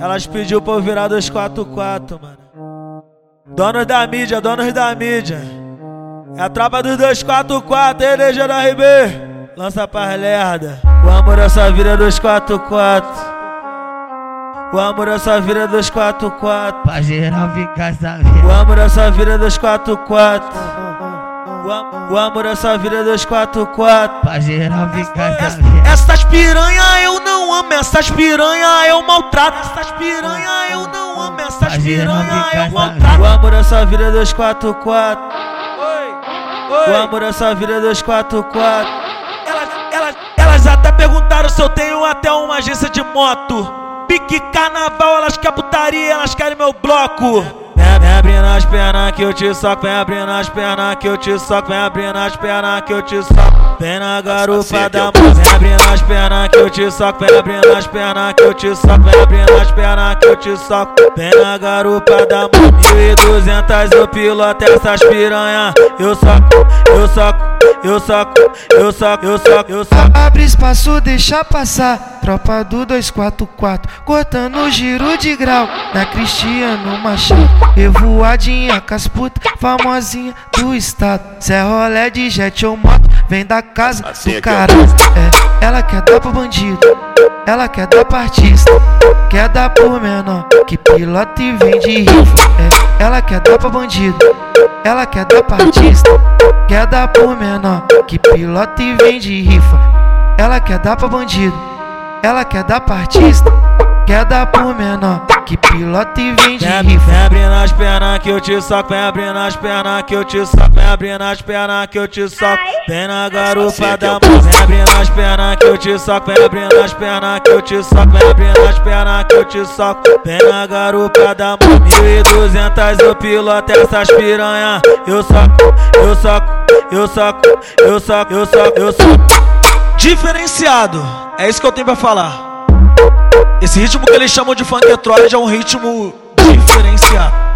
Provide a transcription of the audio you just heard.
Elas pediu pra eu virar 244, mano. Donos da mídia, donos da mídia. É a tropa dos 244, hein, Legião da RB? Lança pra lerda. O amor é sua vida 244. O amor é sua vida 244. Pra geral ficar sabendo. O amor é sua vida 244. O, am o amor é sua vida 244. Pra geral ficar sabendo. Essas piranha eu não amo, essas piranha eu maltrato. Essas piranha eu não amo, essas piranha eu maltrato. O amor é sua vida 244. Oi, oi. O amor é sua vida 244. Elas, elas, elas até perguntaram se eu tenho até uma agência de moto. Pique carnaval, elas querem putaria, elas querem meu bloco. Vem, abrindo as pernas que eu te soco, vem abrindo as pernas que eu te soco, vem abrindo as pernas que eu te soco. Vem na garupa da mão, vem abrindo as pernas que eu te soco, vem abrindo as pernas que eu te soco, vem abrindo as pernas que eu te soco. Vem na garupa da mão, mil e duzentas eu piloto essas piranha. Eu soco, eu soco, eu soco, eu soco, eu soco, eu soco. Abre espaço, deixa passar. Tropa do 244, cortando giro de grau. Na Cristiano Machado, revoadinha casputa, famosinha do estado. Zé rolé de jet ou moto, vem da casa do caralho. É, ela quer dar pro bandido, ela quer dar pra artista. Quer dar pro menor, que pilota e vende rifa. É, ela quer dar pra bandido, ela quer dar pra artista. Quer dar pro menor, que pilota e vende rifa. Ela quer dar pra bandido, ela quer dar pra artista. Quer dar pro menor, que pilota e vende Vem, rifa. vem abrindo as pernas que eu te soco, vem abrindo as pernas que eu te soco, vem abrindo as pernas que eu te soco. Vem na garupa da mão, vem abrindo as pernas que eu te soco, vem abrindo as pernas que eu te soco, vem abrindo as pernas que eu te soco. Vem na garupa da mão, mil e duzentas eu piloto essas piranha. Eu soco, eu soco, eu soco, eu soco, eu soco, eu soco. Diferenciado, é isso que eu tenho pra falar. Esse ritmo que eles chamam de funk é é um ritmo diferenciado.